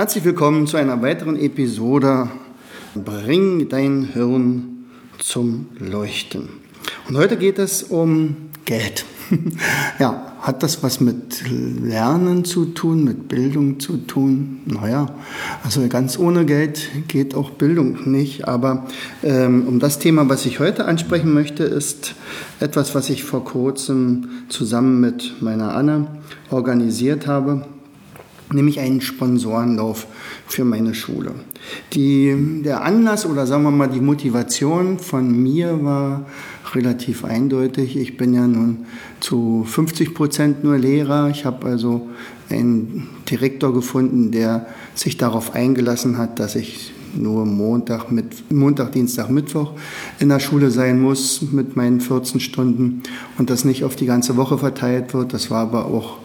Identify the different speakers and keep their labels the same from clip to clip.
Speaker 1: Herzlich willkommen zu einer weiteren Episode Bring dein Hirn zum Leuchten. Und heute geht es um Geld. ja, hat das was mit Lernen zu tun, mit Bildung zu tun? Naja, also ganz ohne Geld geht auch Bildung nicht. Aber ähm, um das Thema, was ich heute ansprechen möchte, ist etwas, was ich vor kurzem zusammen mit meiner Anne organisiert habe nämlich einen Sponsorenlauf für meine Schule. Die, der Anlass oder sagen wir mal die Motivation von mir war relativ eindeutig. Ich bin ja nun zu 50 Prozent nur Lehrer. Ich habe also einen Direktor gefunden, der sich darauf eingelassen hat, dass ich nur Montag, mit, Montag, Dienstag, Mittwoch in der Schule sein muss mit meinen 14 Stunden und das nicht auf die ganze Woche verteilt wird. Das war aber auch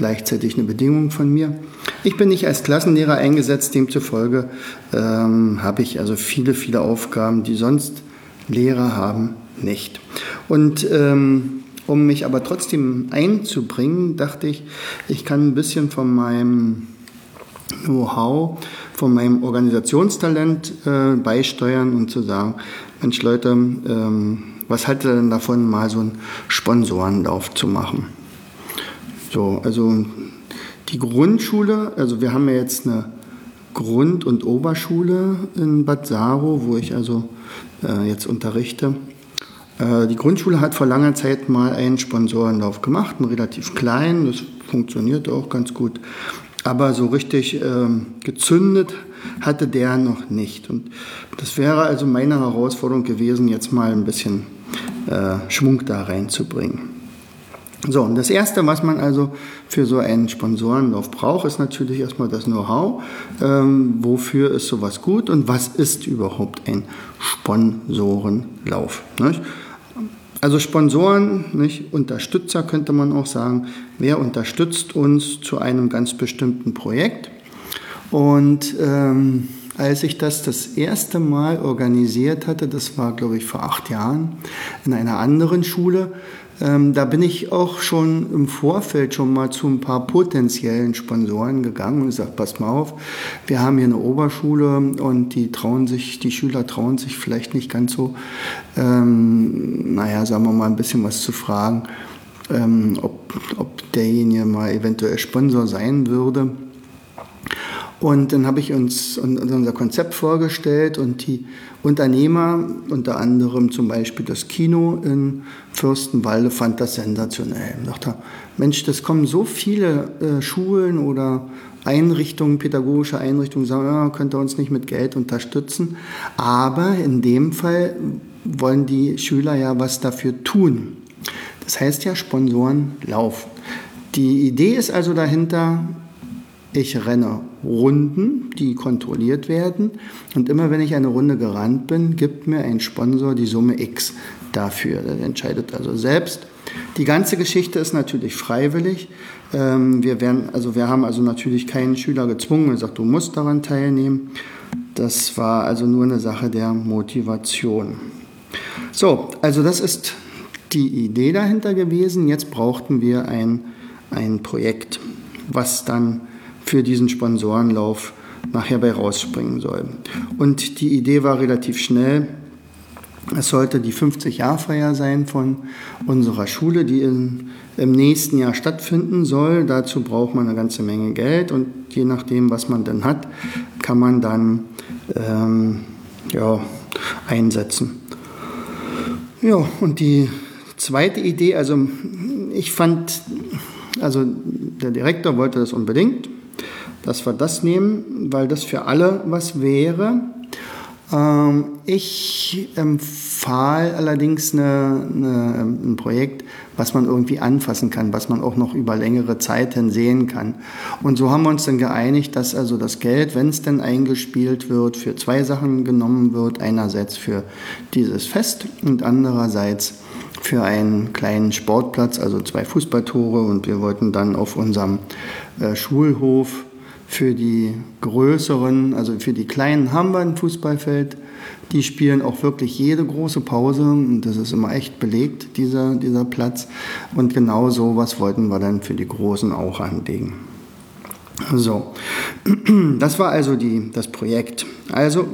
Speaker 1: gleichzeitig eine Bedingung von mir. Ich bin nicht als Klassenlehrer eingesetzt, demzufolge ähm, habe ich also viele, viele Aufgaben, die sonst Lehrer haben, nicht. Und ähm, um mich aber trotzdem einzubringen, dachte ich, ich kann ein bisschen von meinem Know-how, von meinem Organisationstalent äh, beisteuern und zu sagen, Mensch Leute, ähm, was haltet ihr denn davon, mal so einen Sponsorenlauf zu machen? So, also die Grundschule, also wir haben ja jetzt eine Grund- und Oberschule in Bad Saro, wo ich also äh, jetzt unterrichte. Äh, die Grundschule hat vor langer Zeit mal einen Sponsorenlauf gemacht, einen relativ kleinen, das funktioniert auch ganz gut. Aber so richtig äh, gezündet hatte der noch nicht. Und das wäre also meine Herausforderung gewesen, jetzt mal ein bisschen äh, Schwung da reinzubringen. So, und das Erste, was man also für so einen Sponsorenlauf braucht, ist natürlich erstmal das Know-how. Ähm, wofür ist sowas gut und was ist überhaupt ein Sponsorenlauf? Nicht? Also Sponsoren, nicht? Unterstützer könnte man auch sagen. Wer unterstützt uns zu einem ganz bestimmten Projekt? Und ähm, als ich das das erste Mal organisiert hatte, das war glaube ich vor acht Jahren, in einer anderen Schule, ähm, da bin ich auch schon im Vorfeld schon mal zu ein paar potenziellen Sponsoren gegangen und gesagt, passt mal auf, wir haben hier eine Oberschule und die trauen sich, die Schüler trauen sich vielleicht nicht ganz so, ähm, naja, sagen wir mal ein bisschen was zu fragen, ähm, ob, ob derjenige mal eventuell Sponsor sein würde. Und dann habe ich uns unser Konzept vorgestellt und die Unternehmer, unter anderem zum Beispiel das Kino in Fürstenwalde, fand das sensationell. Ich dachte, Mensch, das kommen so viele äh, Schulen oder Einrichtungen, pädagogische Einrichtungen, sagen, ja, könnt ihr uns nicht mit Geld unterstützen. Aber in dem Fall wollen die Schüler ja was dafür tun. Das heißt ja Sponsoren laufen. Die Idee ist also dahinter, ich renne Runden, die kontrolliert werden. Und immer wenn ich eine Runde gerannt bin, gibt mir ein Sponsor die Summe X dafür. Der entscheidet also selbst. Die ganze Geschichte ist natürlich freiwillig. Ähm, wir, werden, also wir haben also natürlich keinen Schüler gezwungen und gesagt, du musst daran teilnehmen. Das war also nur eine Sache der Motivation. So, also das ist die Idee dahinter gewesen. Jetzt brauchten wir ein, ein Projekt, was dann für diesen Sponsorenlauf nachher bei rausspringen soll. Und die Idee war relativ schnell. Es sollte die 50-Jahr-Feier sein von unserer Schule, die in, im nächsten Jahr stattfinden soll. Dazu braucht man eine ganze Menge Geld und je nachdem, was man dann hat, kann man dann ähm, ja, einsetzen. Ja, und die zweite Idee, also ich fand, also der Direktor wollte das unbedingt dass wir das nehmen, weil das für alle was wäre. Ähm, ich fahl allerdings eine, eine, ein Projekt, was man irgendwie anfassen kann, was man auch noch über längere Zeit hin sehen kann. Und so haben wir uns dann geeinigt, dass also das Geld, wenn es denn eingespielt wird, für zwei Sachen genommen wird. Einerseits für dieses Fest und andererseits für einen kleinen Sportplatz, also zwei Fußballtore. Und wir wollten dann auf unserem äh, Schulhof für die größeren, also für die kleinen haben wir ein Fußballfeld. Die spielen auch wirklich jede große Pause und das ist immer echt belegt, dieser, dieser Platz. Und genau so was wollten wir dann für die Großen auch anlegen. So, das war also die, das Projekt. Also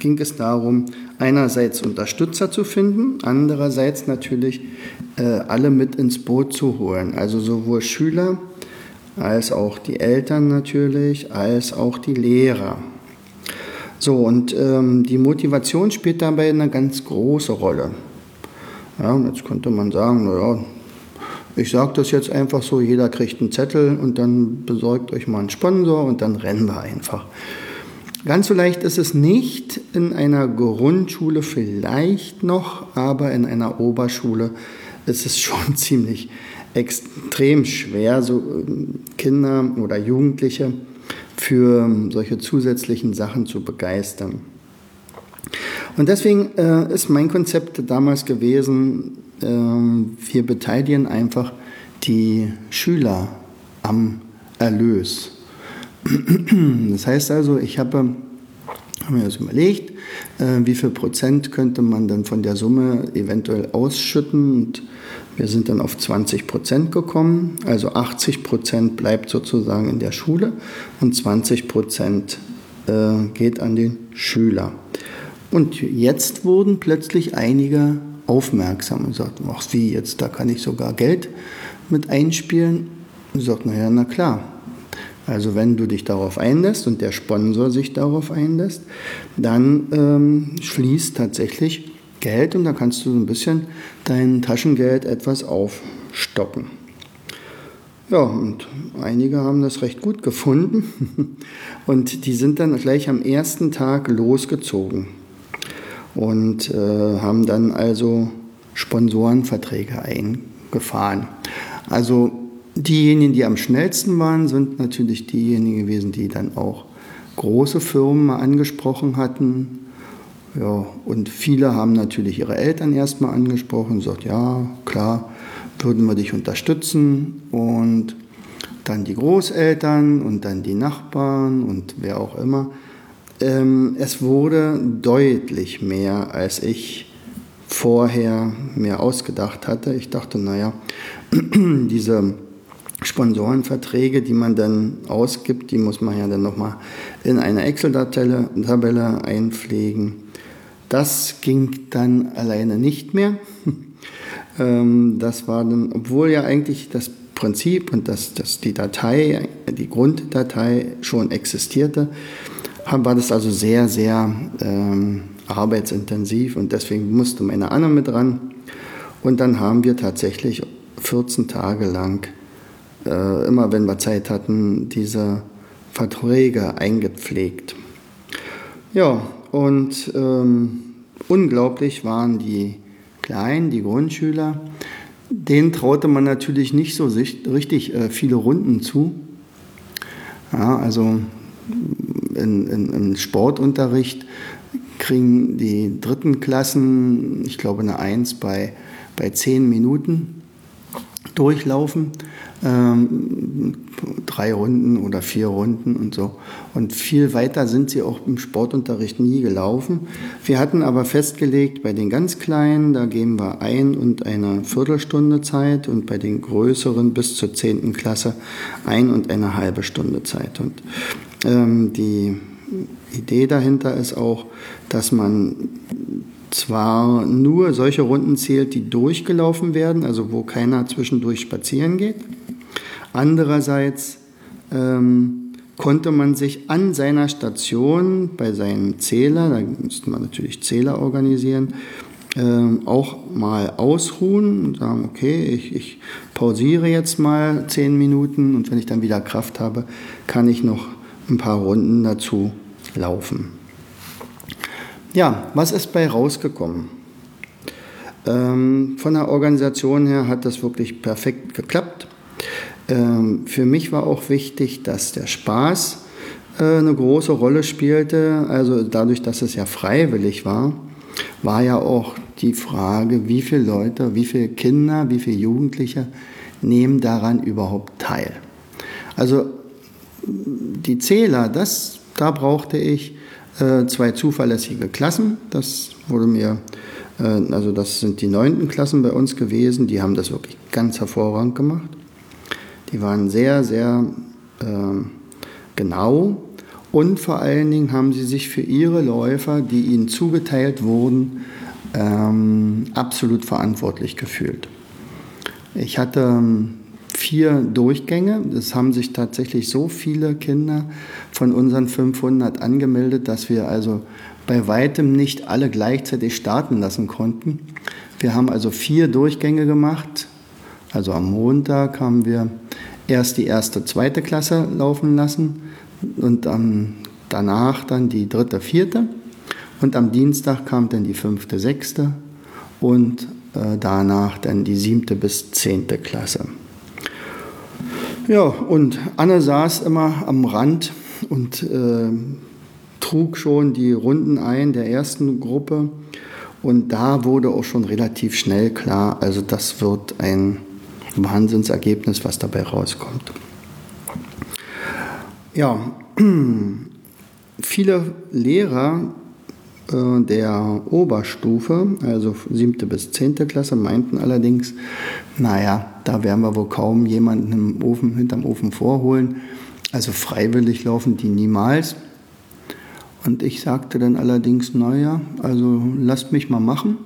Speaker 1: ging es darum, einerseits Unterstützer zu finden, andererseits natürlich äh, alle mit ins Boot zu holen. Also sowohl Schüler, als auch die Eltern natürlich, als auch die Lehrer. So, und ähm, die Motivation spielt dabei eine ganz große Rolle. Ja, jetzt könnte man sagen, naja, ich sage das jetzt einfach so, jeder kriegt einen Zettel und dann besorgt euch mal einen Sponsor und dann rennen wir einfach. Ganz so leicht ist es nicht in einer Grundschule vielleicht noch, aber in einer Oberschule ist es schon ziemlich extrem schwer, so ähm, Kinder oder Jugendliche für ähm, solche zusätzlichen Sachen zu begeistern. Und deswegen äh, ist mein Konzept damals gewesen, äh, wir beteiligen einfach die Schüler am Erlös. Das heißt also, ich habe haben wir uns überlegt, äh, wie viel Prozent könnte man dann von der Summe eventuell ausschütten und wir sind dann auf 20 Prozent gekommen, also 80 Prozent bleibt sozusagen in der Schule und 20 Prozent äh, geht an den Schüler. Und jetzt wurden plötzlich einige aufmerksam und sagten, ach wie, jetzt da kann ich sogar Geld mit einspielen. Und sagt, naja, na klar. Also wenn du dich darauf einlässt und der Sponsor sich darauf einlässt, dann ähm, schließt tatsächlich Geld und da kannst du so ein bisschen dein Taschengeld etwas aufstocken. Ja, und einige haben das recht gut gefunden und die sind dann gleich am ersten Tag losgezogen und äh, haben dann also Sponsorenverträge eingefahren. Also diejenigen, die am schnellsten waren, sind natürlich diejenigen gewesen, die dann auch große Firmen angesprochen hatten, ja, und viele haben natürlich ihre Eltern erstmal angesprochen und gesagt, ja, klar, würden wir dich unterstützen. Und dann die Großeltern und dann die Nachbarn und wer auch immer. Ähm, es wurde deutlich mehr, als ich vorher mir ausgedacht hatte. Ich dachte, naja, diese Sponsorenverträge, die man dann ausgibt, die muss man ja dann nochmal in eine Excel-Tabelle einpflegen. Das ging dann alleine nicht mehr. Ähm, das war dann, obwohl ja eigentlich das Prinzip und das, das die Datei, die Grunddatei schon existierte, war das also sehr, sehr ähm, arbeitsintensiv und deswegen musste meine Anna mit ran. Und dann haben wir tatsächlich 14 Tage lang, äh, immer wenn wir Zeit hatten, diese Verträge eingepflegt. Ja, und ähm, unglaublich waren die Kleinen, die Grundschüler. Denen traute man natürlich nicht so richtig äh, viele Runden zu. Ja, also in, in, im Sportunterricht kriegen die dritten Klassen, ich glaube, eine Eins bei, bei zehn Minuten durchlaufen ähm, drei Runden oder vier Runden und so. Und viel weiter sind sie auch im Sportunterricht nie gelaufen. Wir hatten aber festgelegt, bei den ganz Kleinen, da geben wir ein und eine Viertelstunde Zeit und bei den Größeren bis zur zehnten Klasse ein und eine halbe Stunde Zeit. Und ähm, die Idee dahinter ist auch, dass man zwar nur solche Runden zählt, die durchgelaufen werden, also wo keiner zwischendurch spazieren geht, Andererseits ähm, konnte man sich an seiner Station bei seinem Zähler, da müsste man natürlich Zähler organisieren, ähm, auch mal ausruhen und sagen, okay, ich, ich pausiere jetzt mal zehn Minuten und wenn ich dann wieder Kraft habe, kann ich noch ein paar Runden dazu laufen. Ja, was ist bei rausgekommen? Ähm, von der Organisation her hat das wirklich perfekt geklappt. Ähm, für mich war auch wichtig, dass der Spaß äh, eine große Rolle spielte. Also dadurch, dass es ja freiwillig war, war ja auch die Frage, wie viele Leute, wie viele Kinder, wie viele Jugendliche nehmen daran überhaupt teil. Also die Zähler, das, da brauchte ich äh, zwei zuverlässige Klassen. Das wurde mir, äh, also das sind die neunten Klassen bei uns gewesen. Die haben das wirklich ganz hervorragend gemacht. Die waren sehr, sehr äh, genau und vor allen Dingen haben sie sich für ihre Läufer, die ihnen zugeteilt wurden, ähm, absolut verantwortlich gefühlt. Ich hatte ähm, vier Durchgänge. Es haben sich tatsächlich so viele Kinder von unseren 500 angemeldet, dass wir also bei weitem nicht alle gleichzeitig starten lassen konnten. Wir haben also vier Durchgänge gemacht. Also am Montag haben wir erst die erste, zweite Klasse laufen lassen und am, danach dann die dritte, vierte. Und am Dienstag kam dann die fünfte, sechste und äh, danach dann die siebte bis zehnte Klasse. Ja, und Anne saß immer am Rand und äh, trug schon die Runden ein der ersten Gruppe. Und da wurde auch schon relativ schnell klar, also das wird ein Wahnsinnsergebnis, was dabei rauskommt. Ja, viele Lehrer äh, der Oberstufe, also siebte bis zehnte Klasse, meinten allerdings, naja, da werden wir wohl kaum jemanden im Ofen, hinterm Ofen vorholen. Also freiwillig laufen die niemals. Und ich sagte dann allerdings, naja, also lasst mich mal machen.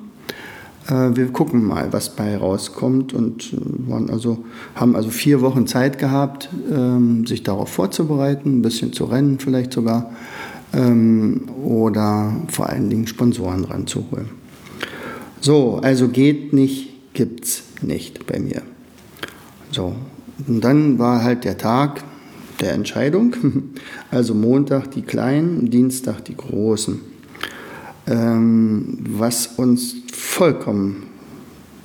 Speaker 1: Äh, wir gucken mal, was bei rauskommt und äh, waren also, haben also vier Wochen Zeit gehabt, ähm, sich darauf vorzubereiten, ein bisschen zu rennen vielleicht sogar ähm, oder vor allen Dingen Sponsoren ranzuholen. So, also geht nicht, gibt's nicht bei mir. So, und dann war halt der Tag der Entscheidung. Also Montag die Kleinen, Dienstag die Großen. Ähm, was uns vollkommen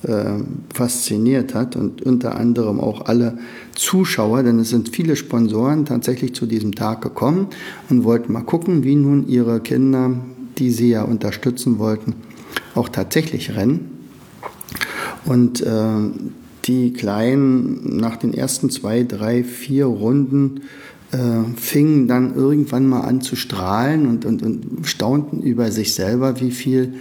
Speaker 1: äh, fasziniert hat und unter anderem auch alle Zuschauer, denn es sind viele Sponsoren tatsächlich zu diesem Tag gekommen und wollten mal gucken, wie nun ihre Kinder, die sie ja unterstützen wollten, auch tatsächlich rennen. Und äh, die Kleinen nach den ersten zwei, drei, vier Runden äh, fingen dann irgendwann mal an zu strahlen und, und, und staunten über sich selber, wie viel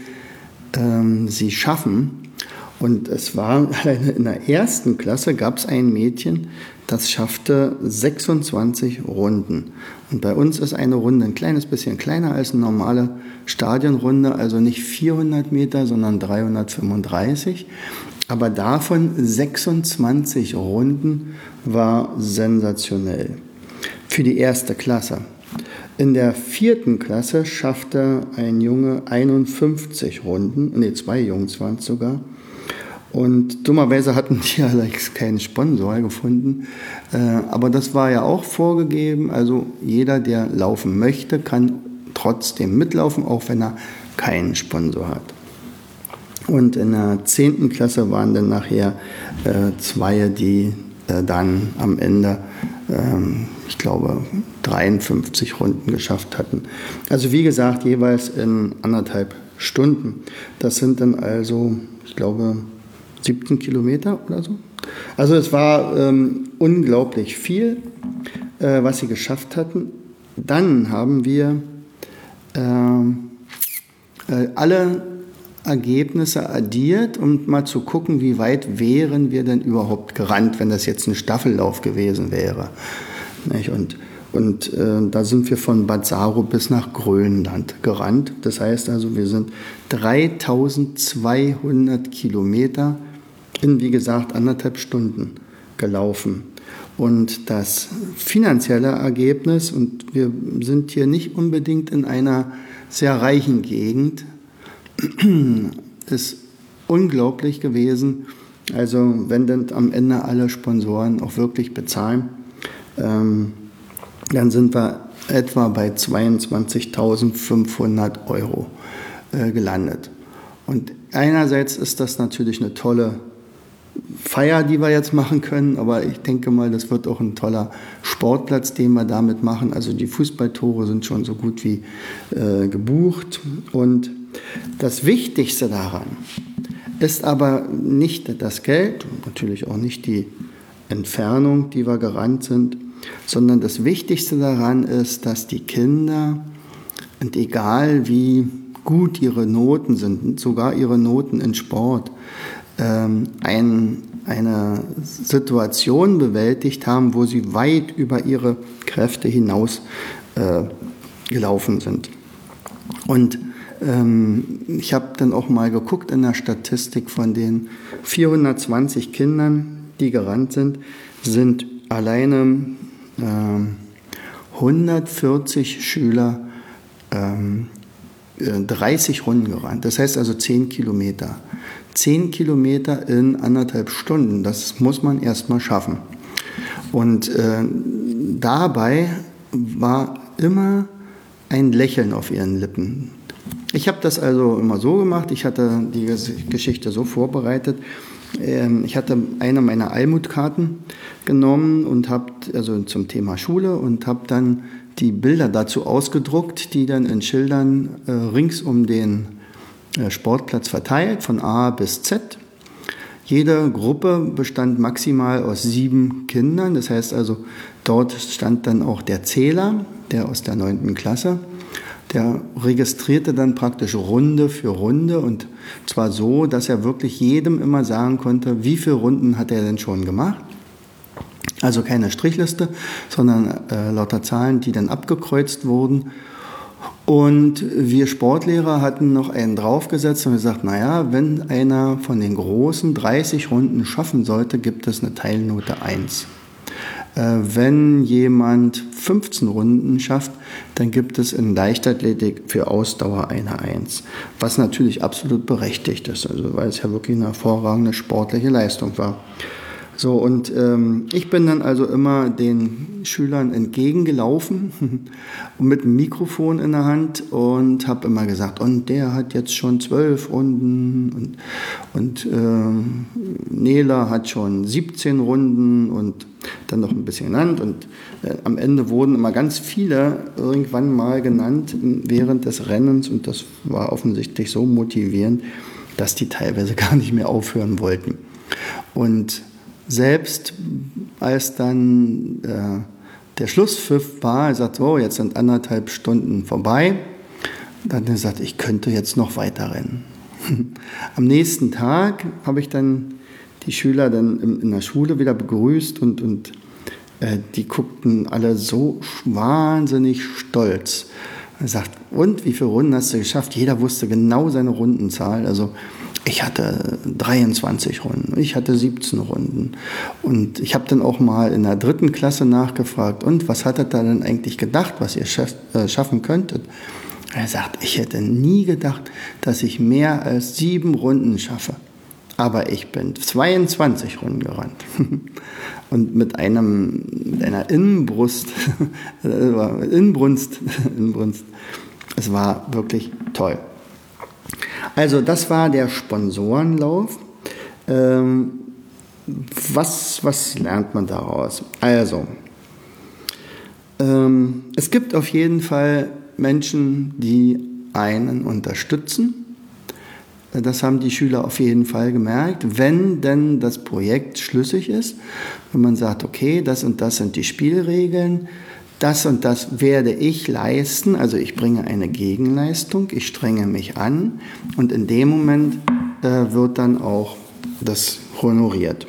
Speaker 1: ähm, sie schaffen. Und es war in der ersten Klasse gab es ein Mädchen, das schaffte 26 Runden. Und bei uns ist eine Runde ein kleines bisschen kleiner als eine normale Stadionrunde, also nicht 400 Meter, sondern 335. Aber davon 26 Runden war sensationell für die erste Klasse. In der vierten Klasse schaffte ein Junge 51 Runden, nee, zwei Jungs waren es sogar. Und dummerweise hatten die allerdings keinen Sponsor gefunden. Äh, aber das war ja auch vorgegeben. Also jeder, der laufen möchte, kann trotzdem mitlaufen, auch wenn er keinen Sponsor hat. Und in der 10. Klasse waren dann nachher äh, zwei, die äh, dann am Ende, ich glaube, 53 Runden geschafft hatten. Also wie gesagt, jeweils in anderthalb Stunden. Das sind dann also, ich glaube, 17 Kilometer oder so. Also es war ähm, unglaublich viel, äh, was sie geschafft hatten. Dann haben wir ähm, äh, alle Ergebnisse addiert, um mal zu gucken, wie weit wären wir denn überhaupt gerannt, wenn das jetzt ein Staffellauf gewesen wäre. Und, und äh, da sind wir von Bad Saro bis nach Grönland gerannt. Das heißt also, wir sind 3200 Kilometer in, wie gesagt, anderthalb Stunden gelaufen. Und das finanzielle Ergebnis, und wir sind hier nicht unbedingt in einer sehr reichen Gegend, ist unglaublich gewesen. Also wenn dann am Ende alle Sponsoren auch wirklich bezahlen, ähm, dann sind wir etwa bei 22.500 Euro äh, gelandet. Und einerseits ist das natürlich eine tolle Feier, die wir jetzt machen können, aber ich denke mal, das wird auch ein toller Sportplatz, den wir damit machen. Also die Fußballtore sind schon so gut wie äh, gebucht. Und das Wichtigste daran ist aber nicht das Geld, natürlich auch nicht die Entfernung, die wir gerannt sind, sondern das Wichtigste daran ist, dass die Kinder, und egal wie gut ihre Noten sind, sogar ihre Noten in Sport, ähm, ein, eine Situation bewältigt haben, wo sie weit über ihre Kräfte hinaus äh, gelaufen sind. Und ich habe dann auch mal geguckt in der Statistik von den 420 Kindern, die gerannt sind, sind alleine ähm, 140 Schüler ähm, 30 äh, Runden gerannt. Das heißt also 10 Kilometer. 10 Kilometer in anderthalb Stunden, das muss man erstmal schaffen. Und äh, dabei war immer ein Lächeln auf ihren Lippen. Ich habe das also immer so gemacht, ich hatte die Geschichte so vorbereitet. Ähm, ich hatte eine meiner Almutkarten genommen und habe also zum Thema Schule und habe dann die Bilder dazu ausgedruckt, die dann in Schildern äh, rings um den äh, Sportplatz verteilt, von A bis Z. Jede Gruppe bestand maximal aus sieben Kindern. Das heißt also, dort stand dann auch der Zähler, der aus der neunten Klasse. Der registrierte dann praktisch Runde für Runde und zwar so, dass er wirklich jedem immer sagen konnte, wie viele Runden hat er denn schon gemacht. Also keine Strichliste, sondern äh, lauter Zahlen, die dann abgekreuzt wurden. Und wir Sportlehrer hatten noch einen draufgesetzt und gesagt, naja, wenn einer von den großen 30 Runden schaffen sollte, gibt es eine Teilnote 1. Äh, wenn jemand 15 Runden schafft, dann gibt es in Leichtathletik für Ausdauer eine 1, was natürlich absolut berechtigt ist, also weil es ja wirklich eine hervorragende sportliche Leistung war. So, und ähm, ich bin dann also immer den Schülern entgegengelaufen mit einem Mikrofon in der Hand und habe immer gesagt, und der hat jetzt schon zwölf Runden und, und äh, Nela hat schon 17 Runden und dann noch ein bisschen genannt. Und äh, am Ende wurden immer ganz viele irgendwann mal genannt während des Rennens und das war offensichtlich so motivierend, dass die teilweise gar nicht mehr aufhören wollten. Und selbst als dann äh, der Schlusspfiff war, er sagt, oh, jetzt sind anderthalb Stunden vorbei, dann hat er gesagt, ich könnte jetzt noch weiter rennen. Am nächsten Tag habe ich dann die Schüler dann in der Schule wieder begrüßt und, und äh, die guckten alle so wahnsinnig stolz. Er sagt, und wie viele Runden hast du geschafft? Jeder wusste genau seine Rundenzahl. Also ich hatte 23 Runden, ich hatte 17 Runden. Und ich habe dann auch mal in der dritten Klasse nachgefragt, und was hattet ihr denn eigentlich gedacht, was ihr äh, schaffen könntet? Er sagt, ich hätte nie gedacht, dass ich mehr als sieben Runden schaffe. Aber ich bin 22 Runden gerannt. Und mit, einem, mit einer Innenbrust, Innenbrunst, Innenbrunst, es war wirklich toll. Also das war der Sponsorenlauf. Ähm, was, was lernt man daraus? Also, ähm, es gibt auf jeden Fall Menschen, die einen unterstützen. Das haben die Schüler auf jeden Fall gemerkt. Wenn denn das Projekt schlüssig ist, wenn man sagt, okay, das und das sind die Spielregeln, das und das werde ich leisten, also ich bringe eine Gegenleistung, ich strenge mich an und in dem Moment äh, wird dann auch das honoriert,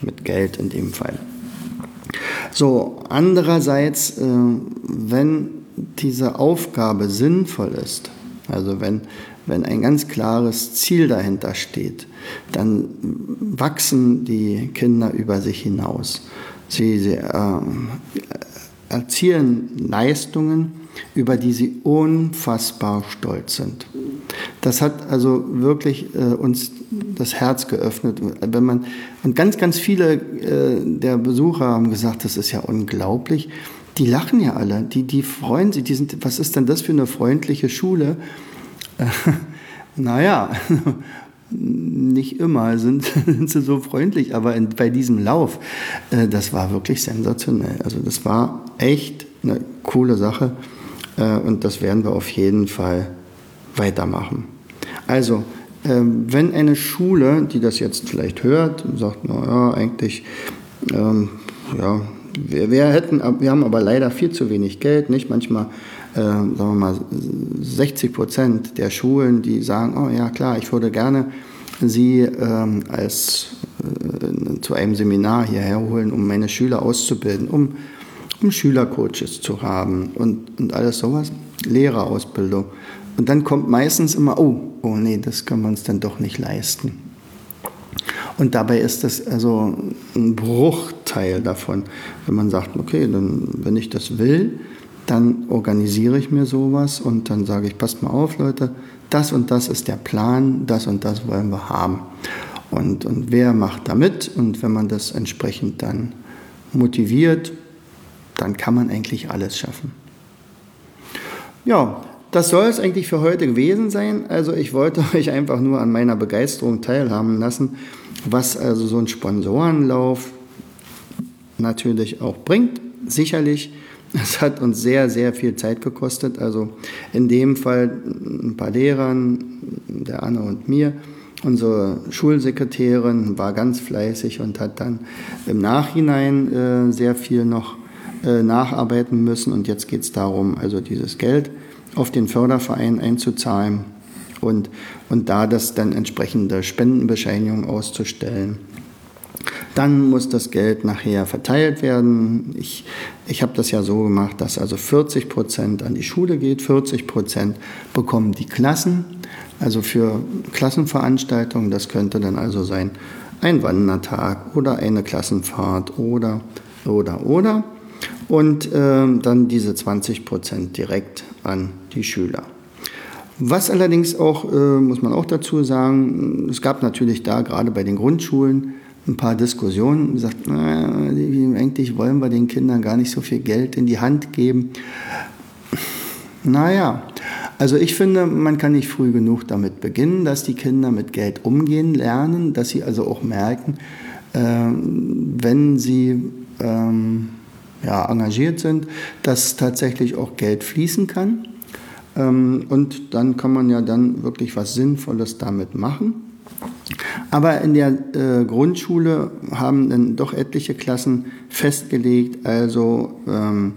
Speaker 1: mit Geld in dem Fall. So, andererseits, äh, wenn diese Aufgabe sinnvoll ist, also wenn, wenn ein ganz klares Ziel dahinter steht, dann wachsen die Kinder über sich hinaus. Sie, sie äh, erzielen Leistungen, über die sie unfassbar stolz sind. Das hat also wirklich äh, uns das Herz geöffnet. Wenn man, und ganz, ganz viele äh, der Besucher haben gesagt, das ist ja unglaublich. Die lachen ja alle, die, die freuen sich, die sind, was ist denn das für eine freundliche Schule? Naja, nicht immer sind, sind sie so freundlich, aber in, bei diesem Lauf, äh, das war wirklich sensationell. Also das war echt eine coole Sache äh, und das werden wir auf jeden Fall weitermachen. Also, ähm, wenn eine Schule, die das jetzt vielleicht hört, sagt, naja, eigentlich, ähm, ja, wir, wir, hätten, wir haben aber leider viel zu wenig Geld, nicht? Manchmal, äh, sagen wir mal, 60 Prozent der Schulen, die sagen, oh ja klar, ich würde gerne Sie ähm, als, äh, zu einem Seminar hierher holen, um meine Schüler auszubilden, um, um Schülercoaches zu haben und, und alles sowas, Lehrerausbildung. Und dann kommt meistens immer, oh, oh nee, das können wir uns dann doch nicht leisten. Und dabei ist das also ein Bruchteil davon. Wenn man sagt, okay, dann, wenn ich das will, dann organisiere ich mir sowas und dann sage ich, passt mal auf, Leute, das und das ist der Plan, das und das wollen wir haben. Und, und wer macht da mit? Und wenn man das entsprechend dann motiviert, dann kann man eigentlich alles schaffen. Ja, das soll es eigentlich für heute gewesen sein. Also ich wollte euch einfach nur an meiner Begeisterung teilhaben lassen, was also so ein Sponsorenlauf natürlich auch bringt. Sicherlich, es hat uns sehr, sehr viel Zeit gekostet. Also in dem Fall ein paar Lehrern, der Anne und mir. Unsere Schulsekretärin war ganz fleißig und hat dann im Nachhinein äh, sehr viel noch äh, nacharbeiten müssen. Und jetzt geht es darum, also dieses Geld auf den Förderverein einzuzahlen und, und da das dann entsprechende Spendenbescheinigung auszustellen. Dann muss das Geld nachher verteilt werden. Ich, ich habe das ja so gemacht, dass also 40 Prozent an die Schule geht, 40 Prozent bekommen die Klassen, also für Klassenveranstaltungen. Das könnte dann also sein ein Wandertag oder eine Klassenfahrt oder, oder, oder. Und äh, dann diese 20 Prozent direkt an die Schüler. Was allerdings auch, äh, muss man auch dazu sagen, es gab natürlich da gerade bei den Grundschulen ein paar Diskussionen, gesagt, na, eigentlich wollen wir den Kindern gar nicht so viel Geld in die Hand geben. Naja, also ich finde, man kann nicht früh genug damit beginnen, dass die Kinder mit Geld umgehen lernen, dass sie also auch merken, äh, wenn sie ähm, ja, engagiert sind, dass tatsächlich auch Geld fließen kann. Ähm, und dann kann man ja dann wirklich was Sinnvolles damit machen. Aber in der äh, Grundschule haben dann doch etliche Klassen festgelegt, also ähm,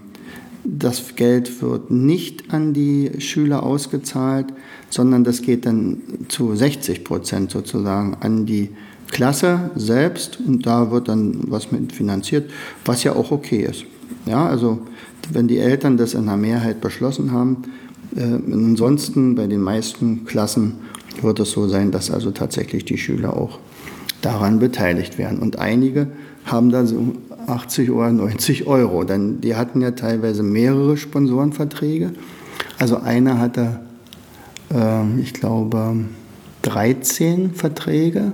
Speaker 1: das Geld wird nicht an die Schüler ausgezahlt, sondern das geht dann zu 60 Prozent sozusagen an die Klasse selbst und da wird dann was mit finanziert, was ja auch okay ist. Ja, also wenn die Eltern das in der Mehrheit beschlossen haben, äh, ansonsten bei den meisten Klassen wird es so sein, dass also tatsächlich die Schüler auch daran beteiligt werden. Und einige haben da so 80 oder 90 Euro, denn die hatten ja teilweise mehrere Sponsorenverträge. Also einer hatte, äh, ich glaube, 13 Verträge.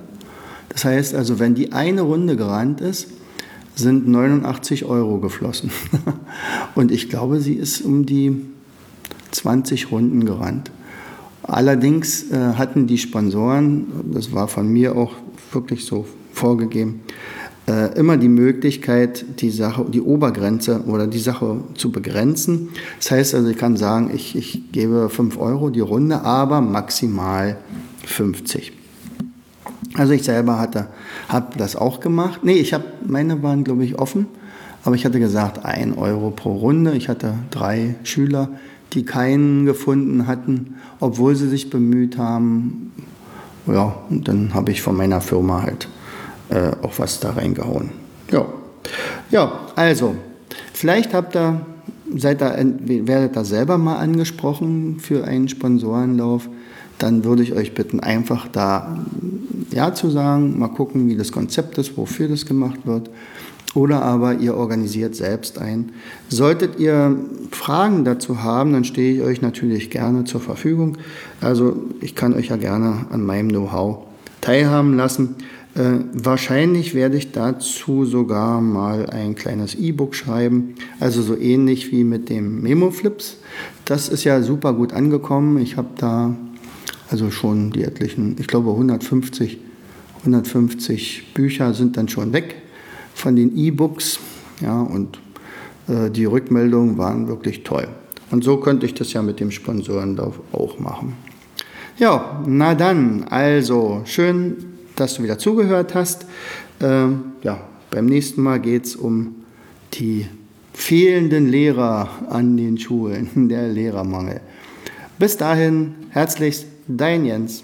Speaker 1: Das heißt also, wenn die eine Runde gerannt ist, sind 89 Euro geflossen. Und ich glaube, sie ist um die 20 Runden gerannt. Allerdings äh, hatten die Sponsoren, das war von mir auch wirklich so vorgegeben, äh, immer die Möglichkeit, die Sache, die Obergrenze oder die Sache zu begrenzen. Das heißt also, ich kann sagen, ich, ich gebe 5 Euro die Runde, aber maximal 50. Also ich selber hatte, habe das auch gemacht. Nee, ich habe, meine waren glaube ich offen, aber ich hatte gesagt, 1 Euro pro Runde. Ich hatte drei Schüler, die keinen gefunden hatten, obwohl sie sich bemüht haben. Ja, und dann habe ich von meiner Firma halt äh, auch was da reingehauen. Ja, ja also, vielleicht habt ihr, seid da, werdet da selber mal angesprochen für einen Sponsorenlauf. Dann würde ich euch bitten, einfach da Ja zu sagen, mal gucken, wie das Konzept ist, wofür das gemacht wird oder aber ihr organisiert selbst ein. Solltet ihr Fragen dazu haben, dann stehe ich euch natürlich gerne zur Verfügung. Also ich kann euch ja gerne an meinem Know-how teilhaben lassen. Äh, wahrscheinlich werde ich dazu sogar mal ein kleines E-Book schreiben, also so ähnlich wie mit dem Memo-Flips. Das ist ja super gut angekommen. Ich habe da Also schon die etlichen, ich glaube 150, 150 Bücher sind dann schon weg von den E-Books. Ja, und äh, die Rückmeldungen waren wirklich toll. Und so könnte ich das ja mit dem Sponsorenlauf auch machen. Ja, na dann, also schön, dass du wieder zugehört hast. Ähm, ja, beim nächsten Mal geht es um die fehlenden Lehrer an den Schulen, der Lehrermangel. Bis dahin, herzlichst, dein Jens.